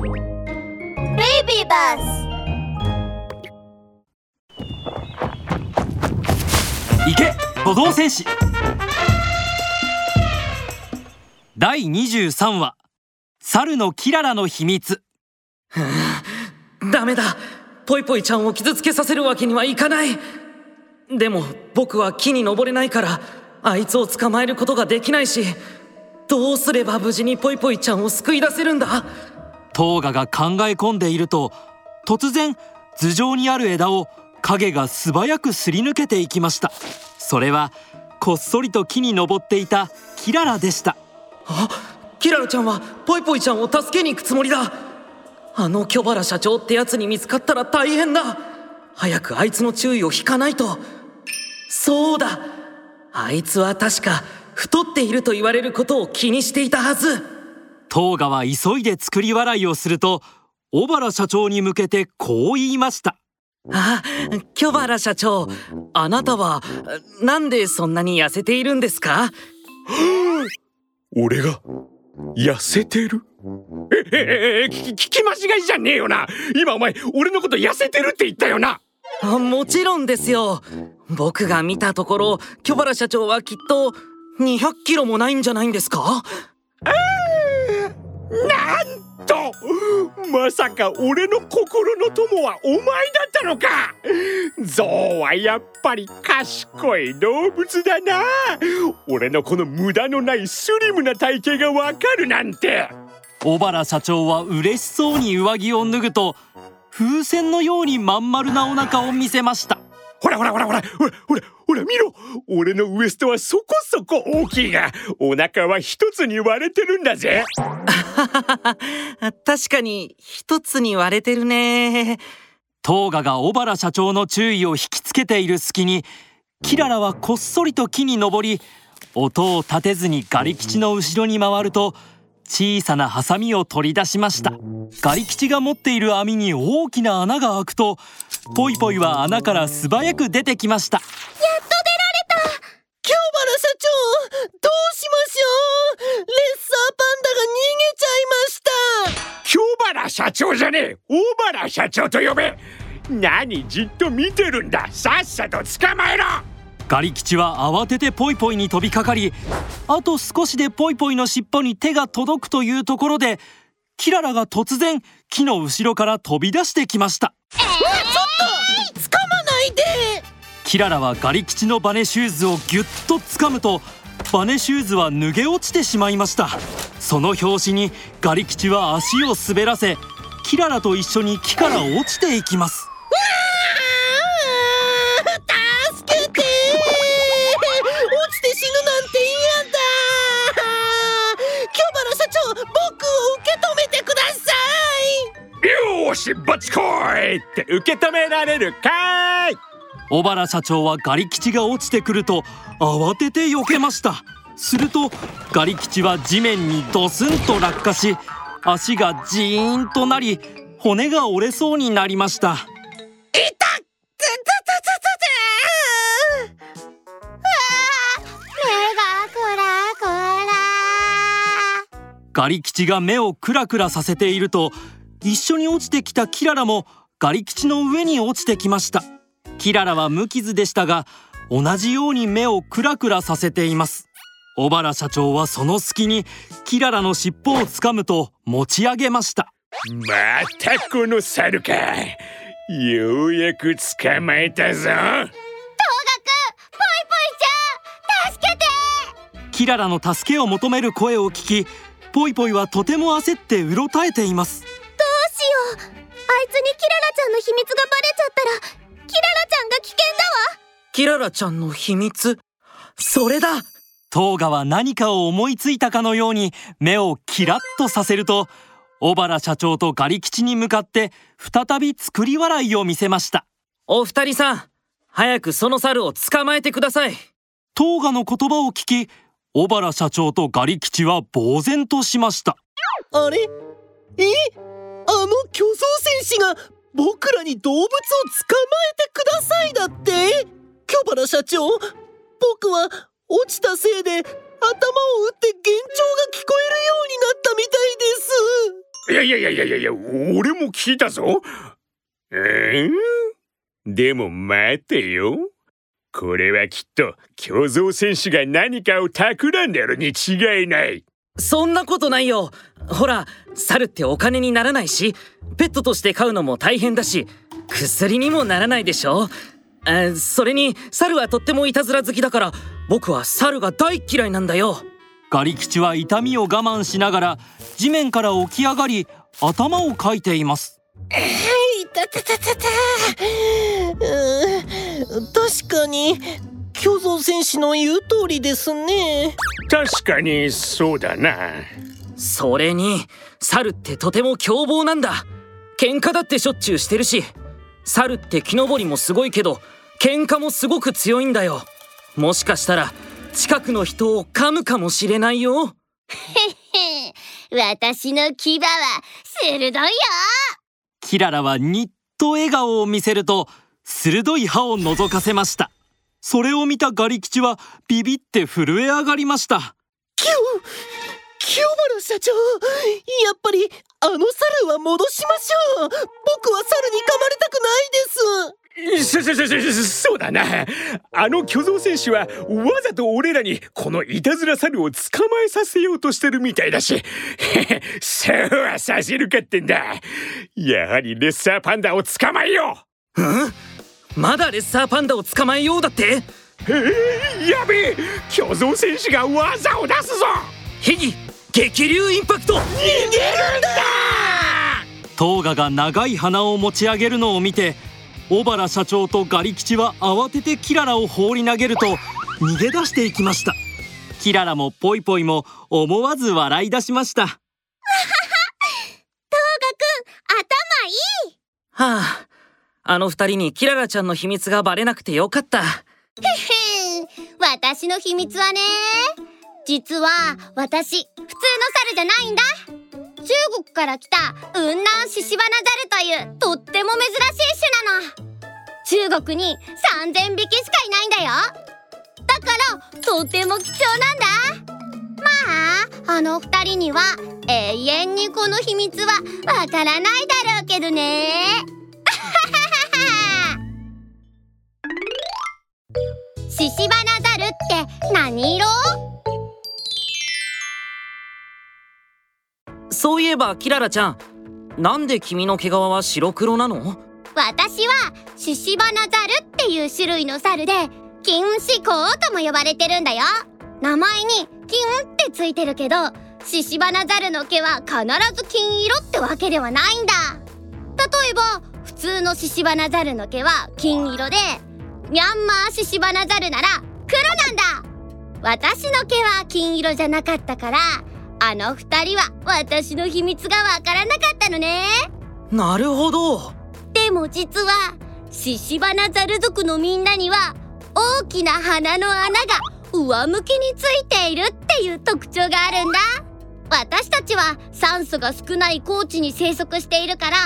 ベイビーバス行け歩道戦士。第23話。猿のキララの秘密。ダメだ。ポイポイちゃんを傷つけさせるわけにはいかない。でも僕は木に登れないからあいつを捕まえることができないしどうすれば無事にポイポイちゃんを救い出せるんだ？トーガが考え込んでいると突然頭上にある枝を影が素早くすり抜けていきました。それはこっそりと木に登っていたキララでした。あキララちゃんはポイポイちゃんを助けに行くつもりだ。あの巨原社長ってやつに見つかったら大変だ。早くあいつの注意を引かないと。そうだ。あいつは確か太っていると言われることを気にしていたはず。トーガは急いで作り笑いをすると小原社長に向けてこう言いました。あ巨原社長あなたはなんでそんなに痩せているんですか？俺が痩せてる？えええ聞き間違いじゃねえよな。今お前俺のこと痩せてるって言ったよな。あもちろんですよ。僕が見たところ巨原社長はきっと200キロもないんじゃないんですか？なんとまさか俺の心の友はお前だったのか。ゾウはやっぱり賢い動物だな。俺のこの無駄のないスリムな体型がわかるなんて。小原社長は嬉しそうに上着を脱ぐと風船のようにまん丸なお腹を見せました。ほらほらほらほらほらほらほら見ろ。俺のウエストはそこそこ大きいがお腹は一つに割れてるんだぜ。確かに一つに割れてるね。トーガが小原社長の注意を引きつけている隙にキララはこっそりと木に登り音を立てずにガリ吉の後ろに回ると小さなハサミを取り出しました。ガリ吉が持っている網に大きな穴が開くとポイポイは穴から素早く出てきました。やっと出られた。京原社長どうしましょう。レッサーパンダが逃げちゃいました。京原社長じゃねえ。大原社長と呼べ。何じっと見てるんだ。さっさと捕まえろガリ吉は慌ててポイポイに飛びかかりあと少しでポイポイの尻尾に手が届くというところでキララが突然木の後ろから飛び出してきました。ちょっと掴まないで。キララはガリ吉のバネシューズをギュッと掴むとバネシューズは脱げ落ちてしまいました。その拍子にガリ吉は足を滑らせキララと一緒に木から落ちていきますしバッチコイって受け止められるかい？小原社長はガリ吉が落ちてくると慌てて避けました。するとガリ吉は地面にドスンと落下し足がジーンとなり骨が折れそうになりました。痛っつつつつ目がクラクラガリ吉が目をクラクラさせていると一緒に落ちてきたキララもガリ吉の上に落ちてきました。キララは無傷でしたが同じように目をクラクラさせています。小原社長はその隙にキララの尻尾をつかむと持ち上げました。またこの猿か。ようやく捕まえたぞ。東学ポイポイちゃん助けて。キララの助けを求める声を聞きポイポイはとても焦ってうろたえていますにキララちゃんの秘密がバレちゃったらキララちゃんが危険だわ。キララちゃんの秘密？それだ！トーガは何かを思いついたかのように目をキラッとさせると小原社長とガリ吉に向かって再び作り笑いを見せました。お二人さん早くその猿を捕まえてください。トーガの言葉を聞き小原社長とガリ吉は呆然としました。あれ？え？巨像戦士が僕らに動物を捕まえてくださいだって。巨原社長僕は落ちたせいで頭を打って幻聴が聞こえるようになったみたいです。いやいやいやいやいや俺も聞いたぞ。えー、でも待てよ。これはきっと巨像戦士が何かを企んでるに違いない。そんなことないよ。ほら猿ってお金にならないしペットとして飼うのも大変だし薬にもならないでしょ。あそれに猿はとってもいたずら好きだから僕は猿が大嫌いなんだよ。ガリ吉は痛みを我慢しながら地面から起き上がり頭をかいています。いたたたたた確かに巨像戦士の言う通りですね確かにそうだな。それに猿ってとても凶暴なんだ。喧嘩だってしょっちゅうしてるし。猿って木登りもすごいけど喧嘩もすごく強いんだよ。もしかしたら近くの人を噛むかもしれないよ。私の牙は鋭いよ。キララはにっと笑顔を見せると鋭い歯を覗かせましたそれを見たガリ吉はビビって震え上がりました。キュ清原社長やっぱりあの猿は戻しましょう。僕は猿に噛まれたくないです。そそそそそうだなあの巨像戦士はわざと俺らにこのいたずら猿を捕まえさせようとしてるみたいだしそうはさせるかってんだやはりレッサーパンダを捕まえようんまだレッサーパンダを捕まえようだって？うえーやべえ。巨像戦士が技を出すぞ。ヒギ激流インパクト。逃げるんだ！トーガが長い鼻を持ち上げるのを見て小原社長とガリ吉は慌ててキララを放り投げると逃げ出していきました。キララもポイポイも思わず笑い出しました。トーガくん頭いい！はああの二人にキララちゃんの秘密がバレなくてよかった。へへん私の秘密はね。実は私普通の猿じゃないんだ。中国から来た雲南獅子花猿というとっても珍しい種なの。中国に3000匹しかいないんだよ。だからとても貴重なんだ。まああの二人には永遠にこの秘密はわからないだろうけどね。獅子花ザルって何色？そういえばキララちゃん。なんで君の毛皮は白黒なの？私は獅子花ザルっていう種類の猿で金糸甲とも呼ばれてるんだよ。名前に金ってついてるけど獅子花ザルの毛は必ず金色ってわけではないんだ。例えば普通の獅子花ザルの毛は金色でミャンマー獅子花ザルなら黒なんだ。私の毛は金色じゃなかったからあの二人は私の秘密がわからなかったのね。なるほど。でも実は獅子花ザル族のみんなには大きな鼻の穴が上向きについているっていう特徴があるんだ。私たちは酸素が少ない高地に生息しているから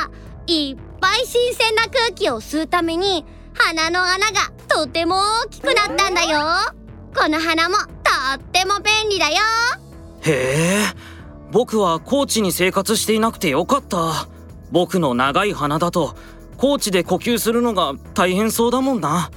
いっぱい新鮮な空気を吸うために鼻の穴がとても大きくなったんだよ。この鼻もとっても便利だよ。へえ。僕は高知に生活していなくてよかった。僕の長い鼻だと高知で呼吸するのが大変そうだもんな。